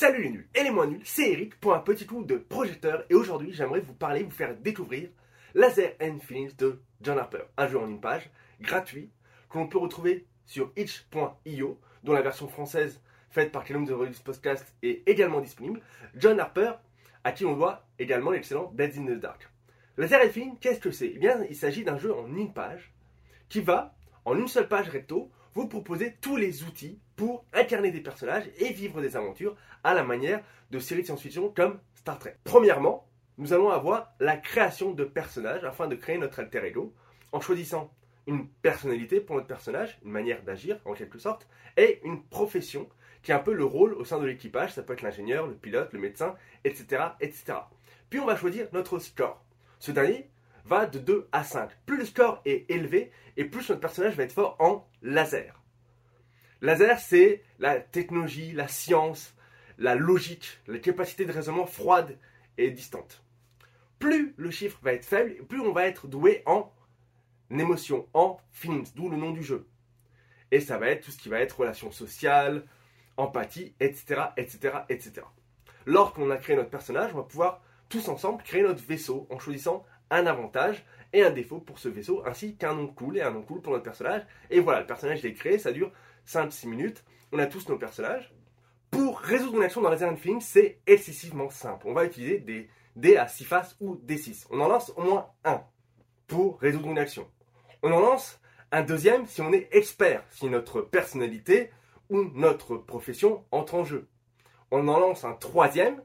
Salut les nuls et les moins nuls, c'est Eric pour un petit coup de projecteur et aujourd'hui j'aimerais vous parler, vous faire découvrir Laser and Feelings de John Harper, un jeu en une page, gratuit, que l'on peut retrouver sur itch.io, dont la version française faite par Callum de Release Podcast est également disponible. John Harper, à qui on doit également l'excellent Dead in the Dark. Laser and Feelings, qu'est-ce que c'est? Eh bien, il s'agit d'un jeu en une page qui va, en une seule page recto, vous proposer tous les outils pour incarner des personnages et vivre des aventures à la manière de séries de science-fiction comme Star Trek. Premièrement, nous allons avoir la création de personnages afin de créer notre alter ego en choisissant une personnalité pour notre personnage, une manière d'agir en quelque sorte, et une profession qui est un peu le rôle au sein de l'équipage. Ça peut être l'ingénieur, le pilote, le médecin, etc., etc. Puis on va choisir notre score. Ce dernier va de 2 à 5. Plus le score est élevé et plus notre personnage va être fort en laser. Laser, c'est la technologie, la science, la logique, la capacité de raisonnement froide et distante. Plus le chiffre va être faible, plus on va être doué en émotion, en feelings, d'où le nom du jeu. Et ça va être tout ce qui va être relations sociales, empathie, etc., etc., etc. Lorsqu'on a créé notre personnage, on va pouvoir tous ensemble créer notre vaisseau en choisissant un avantage et un défaut pour ce vaisseau, ainsi qu'un nom cool et un nom cool pour notre personnage. Et voilà, le personnage est créé, ça dure 5-6 minutes. On a tous nos personnages. Pour résoudre une action dans Laser Things, c'est excessivement simple. On va utiliser des dés à 6 faces ou des 6. On en lance au moins un pour résoudre une action. On en lance un deuxième si on est expert, si notre personnalité ou notre profession entre en jeu. On en lance un troisième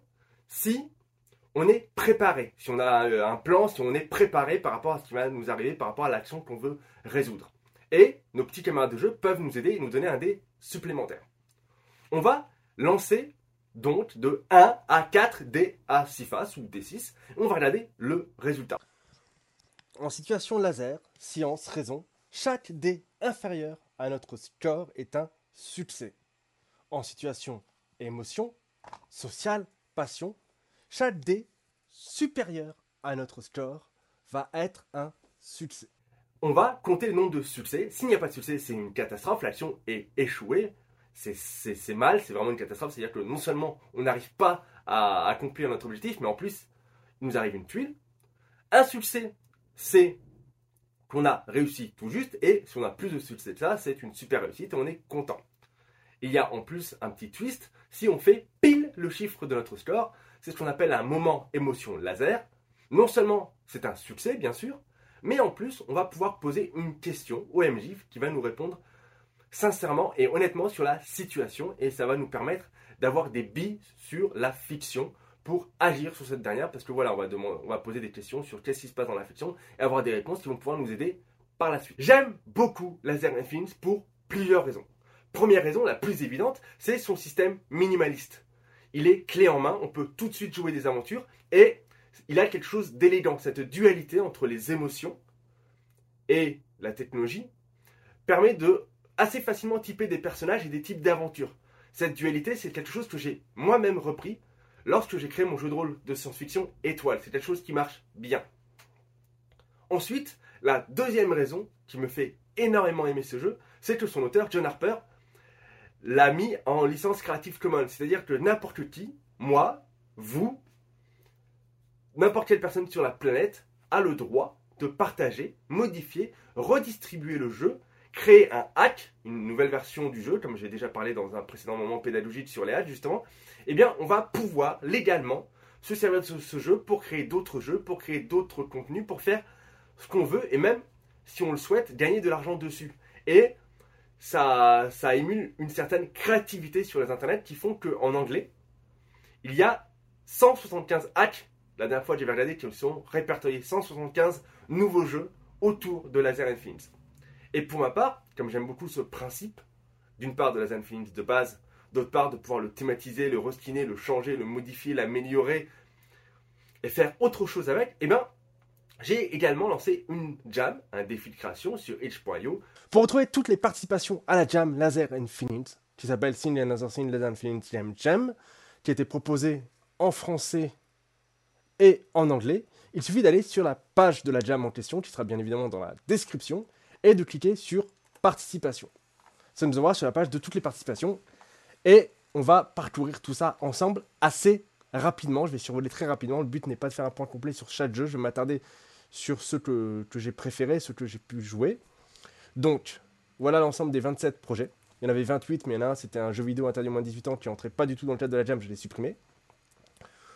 si on est préparé, si on a euh, un plan, si on est préparé par rapport à ce qui va nous arriver, par rapport à l'action qu'on veut résoudre. Et nos petits camarades de jeu peuvent nous aider et nous donner un dé supplémentaire. On va lancer donc de 1 à 4 dés à 6 faces ou D6. On va regarder le résultat. En situation laser, science, raison, chaque dé inférieur à notre score est un succès. En situation émotion, social, passion, chaque dé supérieur à notre score va être un succès. On va compter le nombre de succès. S'il n'y a pas de succès, c'est une catastrophe. L'action est échouée. C'est mal, c'est vraiment une catastrophe. C'est-à-dire que non seulement on n'arrive pas à accomplir notre objectif, mais en plus, il nous arrive une tuile. Un succès, c'est qu'on a réussi tout juste. Et si on a plus de succès que ça, c'est une super réussite et on est content. Il y a en plus un petit twist. Si on fait pile le chiffre de notre score, c'est ce qu'on appelle un moment émotion laser. Non seulement c'est un succès, bien sûr, mais en plus, on va pouvoir poser une question au MJ qui va nous répondre sincèrement et honnêtement sur la situation et ça va nous permettre d'avoir des billes sur la fiction pour agir sur cette dernière parce que voilà, on va, demander, on va poser des questions sur qu'est-ce qui se passe dans la fiction et avoir des réponses qui vont pouvoir nous aider par la suite. J'aime beaucoup Laser Infinite pour plusieurs raisons. Première raison, la plus évidente, c'est son système minimaliste il est clé en main, on peut tout de suite jouer des aventures et il a quelque chose d'élégant. Cette dualité entre les émotions et la technologie permet de assez facilement typer des personnages et des types d'aventures. Cette dualité, c'est quelque chose que j'ai moi-même repris lorsque j'ai créé mon jeu de rôle de science-fiction Étoile. C'est quelque chose qui marche bien. Ensuite, la deuxième raison qui me fait énormément aimer ce jeu, c'est que son auteur, John Harper, l'a mis en licence Creative Commons. C'est-à-dire que n'importe qui, moi, vous, n'importe quelle personne sur la planète a le droit de partager, modifier, redistribuer le jeu, créer un hack, une nouvelle version du jeu, comme j'ai déjà parlé dans un précédent moment pédagogique sur les hacks justement, eh bien on va pouvoir légalement se servir de ce, jeu pour créer d'autres jeux, pour créer d'autres contenus, pour faire ce qu'on veut et même, si on le souhaite, gagner de l'argent dessus. Et ça, émule une certaine créativité sur les internets qui font qu'en anglais, il y a 175 hacks, la dernière fois j'avais regardé, qui sont répertoriés 175 nouveaux jeux autour de Laser Infinite. Et pour ma part, comme j'aime beaucoup ce principe, d'une part de Laser Infinite de base, d'autre part de pouvoir le thématiser, le reskiner, le changer, le modifier, l'améliorer et faire autre chose avec, eh bien j'ai également lancé une jam, un défi de création sur itch.io. Pour retrouver toutes les participations à la jam Laser Infinite, qui s'appelle Sin Another Sin Laser Infinite Jam Jam, qui a été proposée en français et en anglais, il suffit d'aller sur la page de la jam en question, qui sera bien évidemment dans la description, et de cliquer sur participation. Ça nous envoie sur la page de toutes les participations. Et on va parcourir tout ça ensemble assez rapidement. Je vais survoler très rapidement. Le but n'est pas de faire un point complet sur chaque jeu. Je vais m'attarder sur ce que, j'ai préféré, ce que j'ai pu jouer. Donc, voilà l'ensemble des 27 projets. Il y en avait 28, mais il y en a un, c'était un jeu vidéo interdit moins de 18 ans qui entrait pas du tout dans le cadre de la jam, je l'ai supprimé.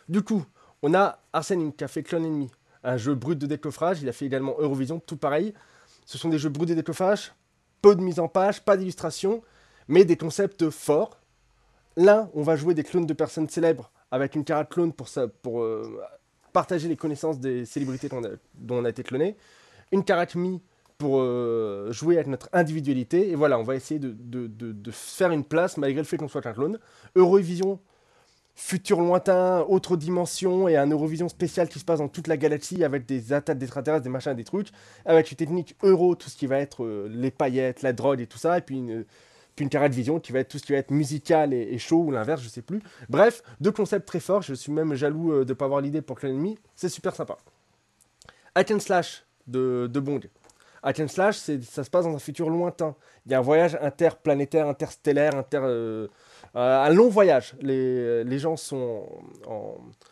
Du coup, on a Arsène qui a fait Clone Enemy, un jeu brut de décoffrage. Il a fait également Eurovision, tout pareil. Ce sont des jeux bruts de décoffrage, peu de mise en page, pas d'illustration, mais des concepts forts. L'un, on va jouer des clones de personnes célèbres avec une carte clone pour, euh, partager les connaissances des célébrités dont on a été cloné. Une carte mi pour euh, jouer avec notre individualité. Et voilà, on va essayer de, de, de, faire une place malgré le fait qu'on soit un clone. Eurovision, futur lointain, autre dimension, et un Eurovision spécial qui se passe dans toute la galaxie avec des attaques d'extraterrestres, des machins, des trucs, avec une technique euro, tout ce qui va être euh, les paillettes, la drogue et tout ça, et puis une, puis une vision qui va être tout ce qui va être musical et, chaud ou l'inverse, je sais plus. Bref, deux concepts très forts, je suis même jaloux euh, de ne pas avoir l'idée pour Clan Enemy, c'est super sympa. Hack Slash de, de Bong. Hack Slash, ça se passe dans un futur lointain. Il y a un voyage interplanétaire, interstellaire, inter, euh, un long voyage. Les, gens sont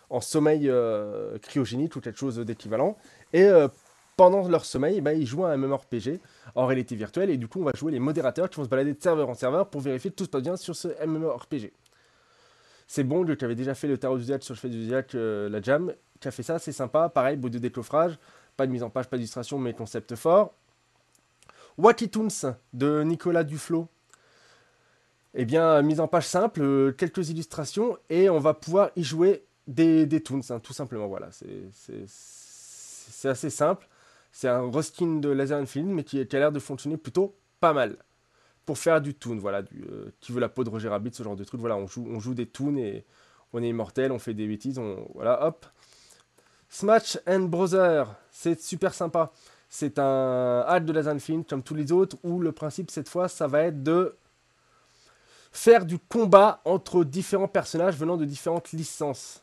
en, sommeil euh, cryogénique ou quelque chose d'équivalent. Et euh, pendant leur sommeil, bah, ils jouent à un MMORPG en réalité virtuelle. Et du coup, on va jouer les modérateurs qui vont se balader de serveur en serveur pour vérifier que tout se passe bien sur ce MMORPG. C'est bon, qui avait déjà fait le tarot du Zodiac sur le fait du Zodiac, la jam, qui a fait ça, c'est sympa. Pareil, beau de décoffrage, pas de mise en page, pas d'illustration, mais concept fort. Wacky Toons de Nicolas Duflo, eh bien, mise en page simple, euh, quelques illustrations, et on va pouvoir y jouer des, des toons, hein, tout simplement. Voilà, c'est assez simple. C'est un reskin de Laser Film, mais qui, a l'air de fonctionner plutôt pas mal. Pour faire du toon, voilà, euh, qui veut la peau de Roger Rabbit, ce genre de truc. Voilà, on joue, on joue des toons et on est immortel, on fait des bêtises, on, voilà, hop. Smash and Brother, c'est super sympa. C'est un hack de Laser Film comme tous les autres, où le principe cette fois, ça va être de faire du combat entre différents personnages venant de différentes licences.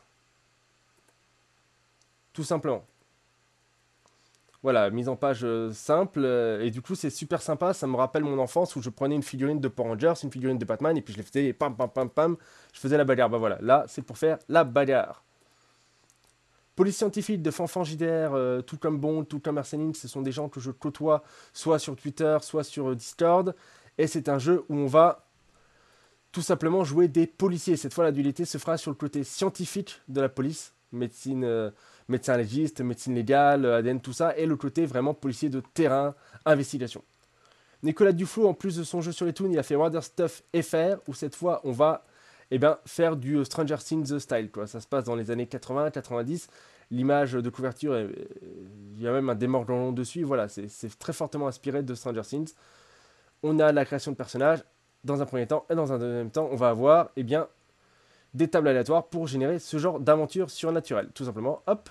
Tout simplement. Voilà, mise en page euh, simple. Euh, et du coup, c'est super sympa. Ça me rappelle mon enfance où je prenais une figurine de Power Rangers, une figurine de Batman, et puis je les faisais pam pam pam pam. Je faisais la bagarre. Bah voilà, là, c'est pour faire la bagarre. Police scientifique de Fanfan JDR, euh, tout comme Bond, tout comme Arsenine, ce sont des gens que je côtoie soit sur Twitter, soit sur Discord. Et c'est un jeu où on va tout simplement jouer des policiers. Cette fois, la dualité se fera sur le côté scientifique de la police, médecine, euh, médecin légiste, médecine légale, ADN, tout ça, et le côté vraiment policier de terrain, investigation. Nicolas Duflo, en plus de son jeu sur les toons, il a fait Water Stuff FR, où cette fois, on va eh ben, faire du euh, Stranger Things style. Quoi. Ça se passe dans les années 80-90. L'image de couverture, il y a même un démordant dessus. Voilà, c'est très fortement inspiré de Stranger Things. On a la création de personnages, dans un premier temps. Et dans un deuxième temps, on va avoir eh bien, des tables aléatoires pour générer ce genre d'aventure surnaturelle. Tout simplement, hop.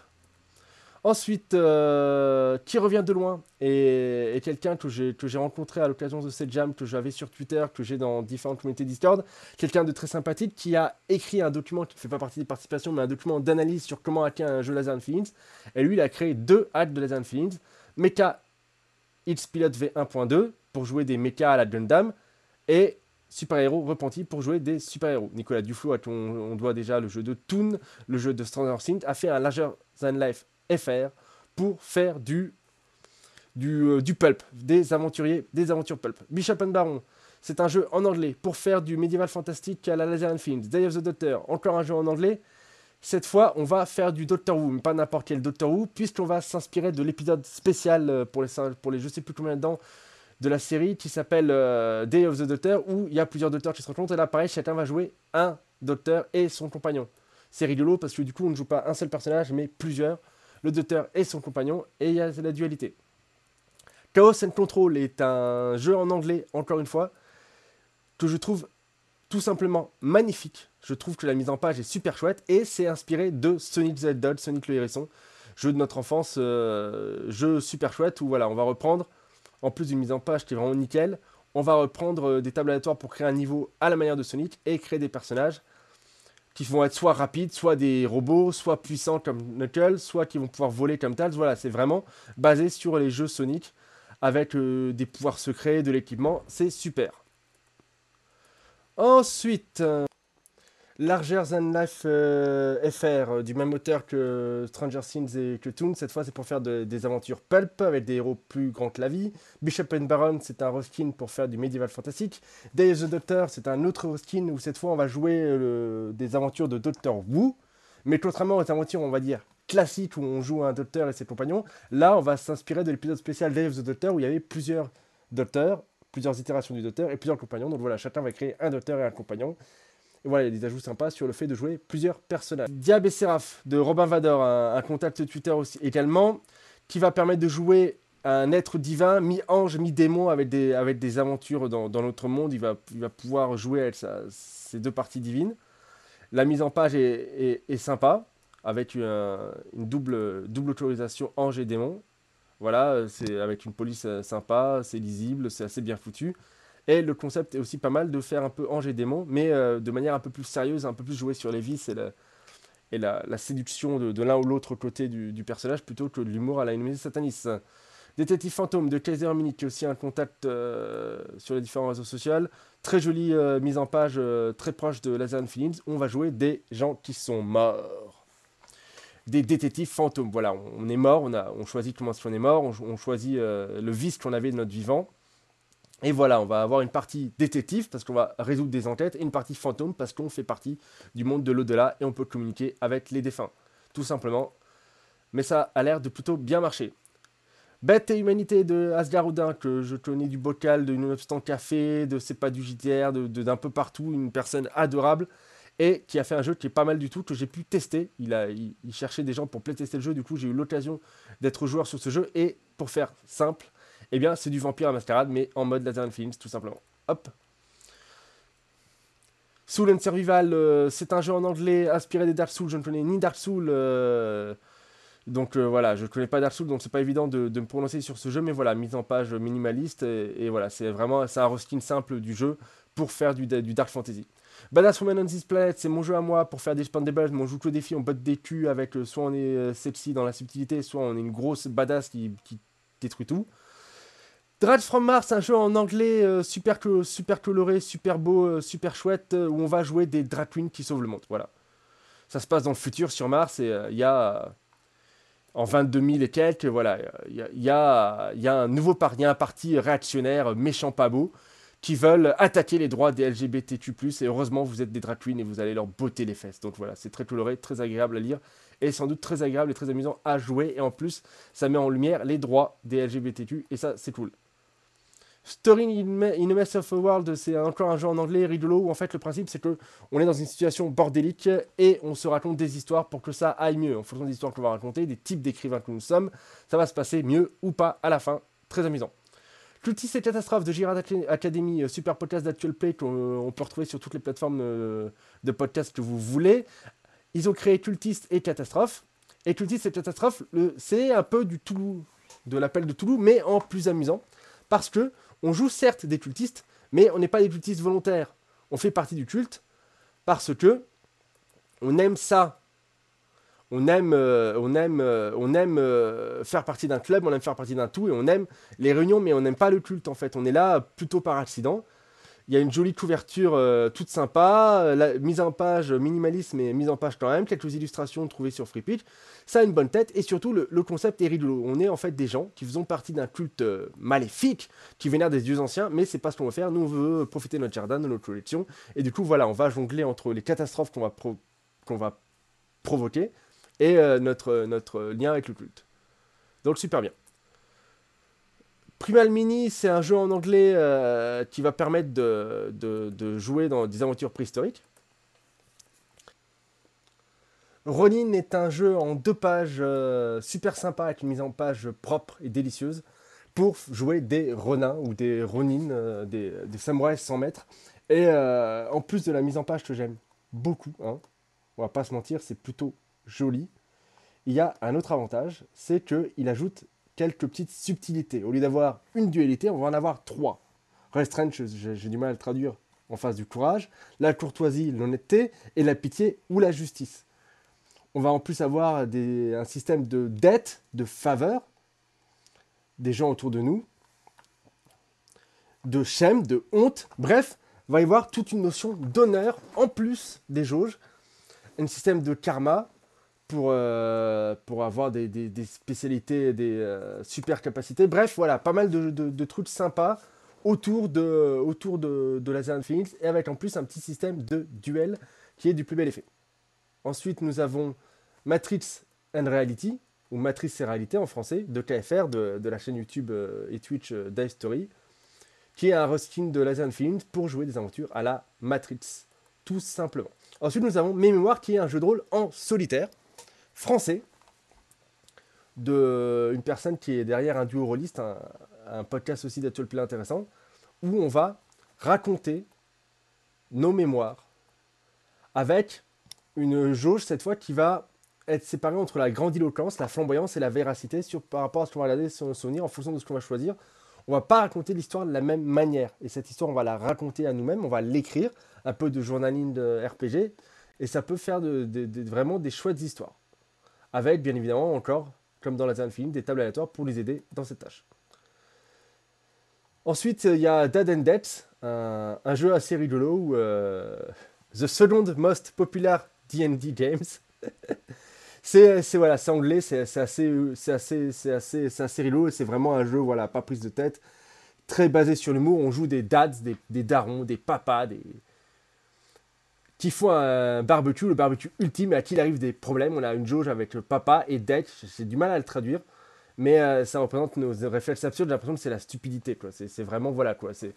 Ensuite, euh, qui revient de loin et, quelqu'un que j'ai, rencontré à l'occasion de cette jam, que j'avais sur Twitter, que j'ai dans différentes communautés Discord. Quelqu'un de très sympathique qui a écrit un document qui ne fait pas partie des participations, mais un document d'analyse sur comment hacker un jeu Laser Feelings. Et lui, il a créé deux hacks de Laser Feelings. Mecha X Pilot V1.2 pour jouer des mechas à la Gundam. Et super-héros repentis pour jouer des super-héros. Nicolas Duflo, à qui on, doit déjà le jeu de Toon, le jeu de Stranger Things, a fait un Larger Than Life FR pour faire du, du, euh, du pulp, des aventuriers, des aventures pulp. Bishop and Baron, c'est un jeu en anglais pour faire du médiéval fantastique à la Laser Films. Day of the Doctor, encore un jeu en anglais. Cette fois, on va faire du Doctor Who, mais pas n'importe quel Doctor Who, puisqu'on va s'inspirer de l'épisode spécial euh, pour les, pour les je sais plus combien dedans de la série qui s'appelle euh, Day of the Doctor, où il y a plusieurs docteurs qui se rencontrent, et là, pareil, chacun va jouer un docteur et son compagnon. C'est rigolo parce que du coup, on ne joue pas un seul personnage, mais plusieurs, le docteur et son compagnon, et il y a la dualité. Chaos and Control est un jeu en anglais, encore une fois, que je trouve tout simplement magnifique. Je trouve que la mise en page est super chouette, et c'est inspiré de Sonic the Hedgehog, Sonic le hérisson, jeu de notre enfance, euh, jeu super chouette, où voilà, on va reprendre en plus d'une mise en page qui est vraiment nickel, on va reprendre euh, des tables aléatoires pour créer un niveau à la manière de Sonic et créer des personnages qui vont être soit rapides, soit des robots, soit puissants comme Knuckles, soit qui vont pouvoir voler comme Tails. Voilà, c'est vraiment basé sur les jeux Sonic avec euh, des pouvoirs secrets, de l'équipement. C'est super. Ensuite, euh, Larger Than Life euh, FR, euh, du même auteur que Stranger Things et que Toon. Cette fois, c'est pour faire de- des aventures pulp avec des héros plus grands que la vie. Bishop and Baron, c'est un reskin pour faire du médiéval fantastique. Day of the Doctor, c'est un autre reskin où cette fois, on va jouer euh, des aventures de Doctor Who. Mais contrairement aux aventures, on va dire classiques où on joue un docteur et ses compagnons, là, on va s'inspirer de l'épisode spécial Day of the Doctor où il y avait plusieurs docteurs, plusieurs itérations du docteur et plusieurs compagnons. Donc voilà, chacun va créer un docteur et un compagnon. Et voilà, il y a des ajouts sympas sur le fait de jouer plusieurs personnages. Diab et Séraph de Robin Vador, un, contact Twitter aussi également, qui va permettre de jouer un être divin, mi-ange, mi-démon, avec des, aventures dans, dans notre monde. Il va, pouvoir jouer avec sa- ses deux parties divines. La mise en page est, sympa, avec un- une double, double autorisation ange et démon. Voilà, c'est avec une police euh, sympa, c'est lisible, c'est assez bien foutu. Et le concept est aussi pas mal de faire un peu ange et démon, mais euh, de manière un peu plus sérieuse, un peu plus jouée sur les vices et, la, séduction de, l'un ou l'autre côté du, personnage plutôt que de l'humour à la Inouïe Satanis. Détective Fantôme de Kaiser Mini, qui est aussi un contact euh, sur les différents réseaux sociaux. Très jolie euh, mise en page, très proche de Lazarus Films. On va jouer des gens qui sont morts. Des détectives fantômes. Voilà, on, on est mort, on, a, on choisit comment qu'on est mort, on, on choisit le vice qu'on avait de notre vivant. Et voilà, on va avoir une partie détective parce qu'on va résoudre des enquêtes et une partie fantôme parce qu'on fait partie du monde de l'au-delà et on peut communiquer avec les défunts. Tout simplement. Mais ça a l'air de plutôt bien marcher. Bête et Humanité de Asgard Odin, que je connais du bocal, de Nonobstant Café, de C'est pas du JTR, d'un peu partout, une personne adorable, et qui a fait un jeu qui est pas mal du tout, que j'ai pu tester. Il, a, il cherchait des gens pour playtester le jeu, du coup j'ai eu l'occasion d'être joueur sur ce jeu, et pour faire simple, eh bien c'est du Vampire à Mascarade, mais en mode Laser Films, tout simplement. Hop Soul and Survival, euh, c'est un jeu en anglais inspiré des Dark Souls, je ne connais ni Dark Souls... euh, donc euh, voilà, je ne connais pas Dark Souls, donc c'est pas évident de, me prononcer sur ce jeu, mais voilà, mise en page minimaliste, et, voilà, c'est vraiment c'est un reskin simple du jeu pour faire du, Dark Fantasy. Badass Woman on This Planet, c'est mon jeu à moi pour faire des Spandables, on joue que des filles, on botte des culs avec soit on est sexy dans la subtilité, soit on est une grosse badass qui détruit tout. Dread from Mars, un jeu en anglais euh, super, super coloré, super beau, euh, super chouette, euh, où on va jouer des drag queens qui sauvent le monde. Voilà. Ça se passe dans le futur sur Mars et il y a. en 22 000 et quelques, voilà, il y a, un nouveau par- y a un parti réactionnaire, méchant pas beau, qui veulent attaquer les droits des LGBTQ+, et heureusement vous êtes des drag queens et vous allez leur botter les fesses. Donc voilà, c'est très coloré, très agréable à lire, et sans doute très agréable et très amusant à jouer, et en plus, ça met en lumière les droits des LGBTQ, et ça, c'est cool. Story in, a Mess of a World, c'est encore un jeu en anglais rigolo où en fait le principe c'est que on est dans une situation bordélique et on se raconte des histoires pour que ça aille mieux. En fonction des histoires qu'on va raconter, des types d'écrivains que nous sommes, ça va se passer mieux ou pas à la fin. Très amusant. Cultis et Catastrophe de Girard Ac- Academy, euh, super podcast d'Actual Play qu'on euh, peut retrouver sur toutes les plateformes euh, de podcast que vous voulez. Ils ont créé Cultiste et Catastrophe. Et Cultiste et Catastrophe, c'est un peu du Toulouse, de l'appel de Toulouse, mais en plus amusant. Parce que on joue certes des cultistes, mais on n'est pas des cultistes volontaires. On fait partie du culte parce que on aime ça. On aime, euh, on aime, euh, on aime euh, faire partie d'un club, on aime faire partie d'un tout, et on aime les réunions, mais on n'aime pas le culte en fait. On est là plutôt par accident. Il y a une jolie couverture euh, toute sympa, euh, la mise en page minimaliste, mais mise en page quand même, quelques illustrations trouvées sur FreePitch. Ça a une bonne tête, et surtout le, concept est rigolo. On est en fait des gens qui faisons partie d'un culte euh, maléfique, qui vénère des dieux anciens, mais c'est pas ce qu'on veut faire. Nous, on veut profiter de notre jardin, de notre collection, et du coup, voilà, on va jongler entre les catastrophes qu'on va, va provoquer et notre, notre lien avec le culte. Donc, super bien. Primal Mini, c'est un jeu en anglais euh, qui va permettre de, jouer dans des aventures préhistoriques. Ronin est un jeu en deux pages euh, super sympa avec une mise en page propre et délicieuse pour jouer des Ronins ou des Ronin, euh, des, samouraïs sans maître. Et en plus de la mise en page que j'aime beaucoup, hein, on va pas se mentir, c'est plutôt joli. Il y a un autre avantage, c'est qu'il ajoute quelques petites subtilités. Au lieu d'avoir une dualité, on va en avoir trois. Restraint, j'ai du mal à le traduire en face du courage, la courtoisie, l'honnêteté, et la pitié ou la justice. On va en plus avoir un système de dette, de faveur, des gens autour de nous, de shame, de honte, bref, va y avoir toute une notion d'honneur en plus des jauges, un système de karma pour, euh, pour avoir des, spécialités, des euh, super capacités. Bref, voilà, pas mal de, trucs sympas autour de, autour de, de Infinite et avec en plus un petit système de duel qui est du plus bel effet. Ensuite, nous avons Matrix and Reality, ou Matrice et Réalité en français, de KFR, de, la chaîne YouTube euh, et Twitch Dive Story, qui est un reskin de Laser Infinite pour jouer des aventures à la Matrix, tout simplement. Ensuite, nous avons Mes Mémoires, qui est un jeu de rôle en solitaire, français, de une personne qui est derrière un duo rôliste, un, podcast aussi d'actual play intéressant, où on va raconter nos mémoires avec une jauge cette fois qui va être séparée entre la grandiloquence, la flamboyance et la véracité sur, par rapport à ce qu'on va regarder sur nos souvenirs en fonction de ce qu'on va choisir. On va pas raconter l'histoire de la même manière. Et cette histoire, on va la raconter à nous-mêmes, on va l'écrire, un peu de journaling de RPG, et ça peut faire vraiment des chouettes histoires avec bien évidemment encore, comme dans la zone film, des tables aléatoires pour les aider dans cette tâche. Ensuite, il y a Dead and Dead, un, jeu assez rigolo euh, The Second Most Popular D&D Games. c'est voilà, c'est anglais, c'est assez, c'est assez, c'est assez, c'est assez rigolo. C'est vraiment un jeu, voilà, pas prise de tête, très basé sur l'humour. On joue des dads, des, des darons, des papas, des, qui font un barbecue, le barbecue ultime, à qui il arrive des problèmes. On a une jauge avec papa et Deck, j'ai du mal à le traduire, mais euh, ça représente nos réflexes absurdes. J'ai l'impression que c'est la stupidité, quoi. C'est vraiment, voilà, quoi. C'est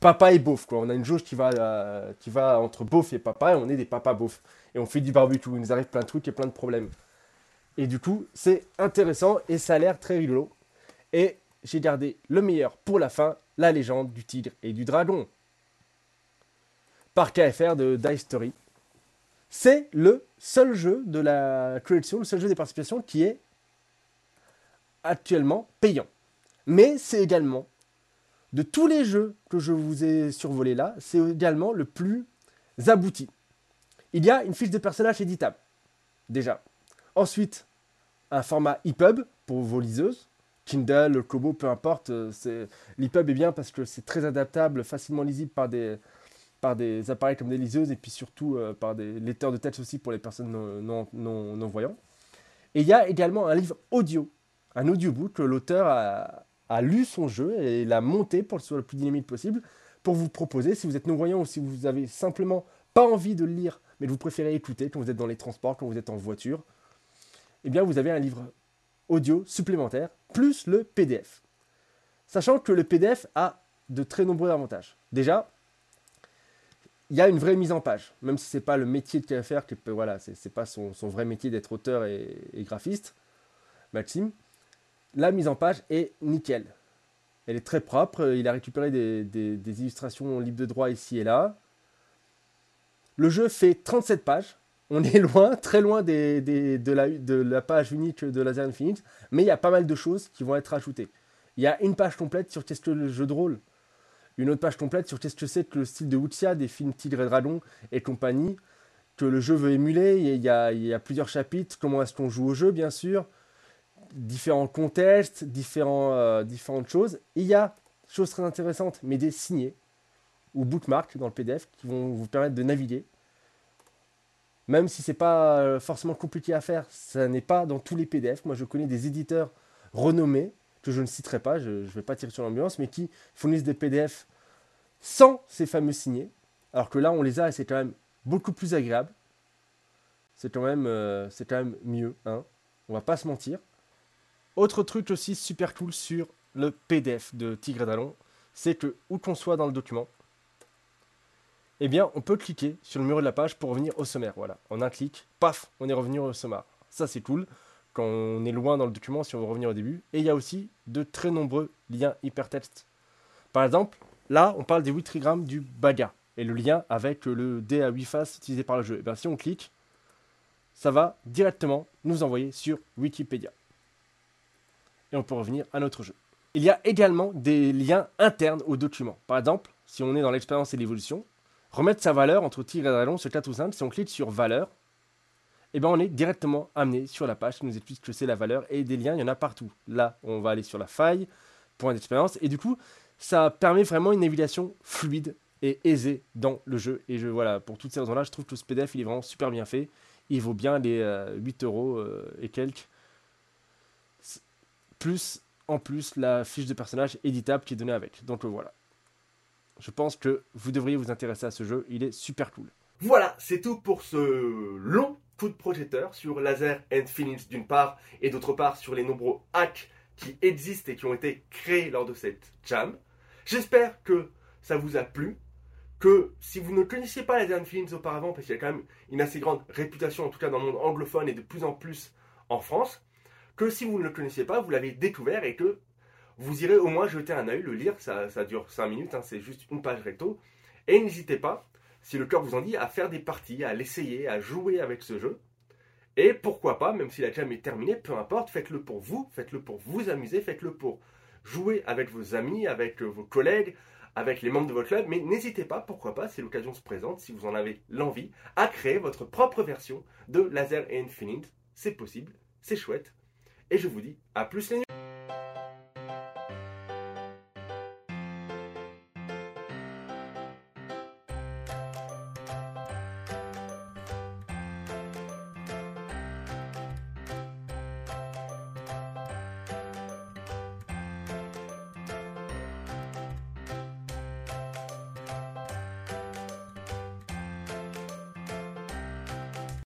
papa et beauf, quoi. On a une jauge qui va, euh, qui va entre beauf et papa, et on est des papas beauf. Et on fait du barbecue, il nous arrive plein de trucs et plein de problèmes. Et du coup, c'est intéressant et ça a l'air très rigolo. Et j'ai gardé le meilleur pour la fin, la légende du tigre et du dragon par KFR de Dice Story. C'est le seul jeu de la collection, le seul jeu des participations qui est actuellement payant. Mais c'est également, de tous les jeux que je vous ai survolés là, c'est également le plus abouti. Il y a une fiche de personnage éditable, déjà. Ensuite, un format EPUB pour vos liseuses. Kindle, Kobo, peu importe. L'EPUB est bien parce que c'est très adaptable, facilement lisible par des, par des appareils comme des liseuses et puis surtout euh, par des lecteurs de texte aussi pour les personnes non, non, non, voyantes. Et il y a également un livre audio, un audiobook que l'auteur a, lu son jeu et l'a monté pour que ce soit le plus dynamique possible pour vous proposer, si vous êtes non-voyant ou si vous avez simplement pas envie de le lire, mais que vous préférez écouter quand vous êtes dans les transports, quand vous êtes en voiture, eh bien vous avez un livre audio supplémentaire, plus le PDF. Sachant que le PDF a de très nombreux avantages. Déjà, il y a une vraie mise en page, même si c'est pas le métier de KFR, que voilà, c'est pas son, vrai métier d'être auteur et, graphiste, Maxime. La mise en page est nickel. Elle est très propre. Il a récupéré des, illustrations libres de droit ici et là. Le jeu fait 37 pages. On est loin, très loin de, la, de, la, page unique de Laser Infinite, mais il y a pas mal de choses qui vont être ajoutées. Il y a une page complète sur qu'est-ce que le jeu de rôle? Une autre page complète sur qu'est-ce que c'est que le style de Wuxia, des films Tigre et Dragon et compagnie, que le jeu veut émuler. Il y a, plusieurs chapitres, comment est-ce qu'on joue au jeu, bien sûr, différents contextes, euh, différentes choses. il y a, chose très intéressante, mais des signés ou bookmarks dans le PDF qui vont vous permettre de naviguer. Même si c'est pas euh, forcément compliqué à faire, ça n'est pas dans tous les PDF. Moi, je connais des éditeurs renommés que je ne citerai pas, je ne vais pas tirer sur l'ambulance, mais qui fournissent des PDF sans ces fameux signés. Alors que là, on les a et c'est quand même beaucoup plus agréable. C'est quand même, euh, c'est quand même mieux, hein. On va pas se mentir. Autre truc aussi super cool sur le PDF de Tigre et Dallon, c'est que où qu'on soit dans le document, eh bien, on peut cliquer sur le mur de la page pour revenir au sommaire. Voilà, en un clic, paf, on est revenu au sommaire. Ça, c'est cool on est loin dans le document, si on veut revenir au début. Et il y a aussi de très nombreux liens hypertextes. Par exemple, là, on parle des 8 trigrammes du baga et le lien avec le dé à 8 faces utilisé par le jeu. Et bien, si on clique, ça va directement nous envoyer sur Wikipédia. Et on peut revenir à notre jeu. Il y a également des liens internes au document. Par exemple, si on est dans l'expérience et l'évolution, remettre sa valeur entre tigre et dragon, c'est 4 ou 5. Si on clique sur valeur, eh ben on est directement amené sur la page qui nous explique que c'est la valeur et des liens, il y en a partout. Là, on va aller sur la faille, point d'expérience, et du coup, ça permet vraiment une navigation fluide et aisé dans le jeu. Et je, voilà, pour toutes ces raisons-là, je trouve que ce PDF il est vraiment super bien fait. Il vaut bien les 8 euros et quelques. Plus en plus la fiche de personnage éditable qui est donnée avec. Donc voilà. Je pense que vous devriez vous intéresser à ce jeu, il est super cool. Voilà, c'est tout pour ce long coup de projecteur sur Laser Infinite d'une part, et d'autre part sur les nombreux hacks qui existent et qui ont été créés lors de cette jam. J'espère que ça vous a plu, que si vous ne connaissiez pas Laser Infinite auparavant, parce qu'il y a quand même une assez grande réputation, en tout cas dans le monde anglophone et de plus en plus en France, que si vous ne le connaissiez pas, vous l'avez découvert et que vous irez au moins jeter un œil, le lire, ça, dure 5 minutes, hein, c'est juste une page recto. Et n'hésitez pas, si le cœur vous en dit, à faire des parties, à l'essayer, à jouer avec ce jeu. Et pourquoi pas, même si la jam est terminée, peu importe, faites-le pour vous, faites-le pour vous amuser, faites-le pour jouer avec vos amis, avec vos collègues, avec les membres de votre club, mais n'hésitez pas, pourquoi pas, si l'occasion se présente, si vous en avez l'envie, à créer votre propre version de Laser Infinite. C'est possible, c'est chouette. Et je vous dis à plus les nuits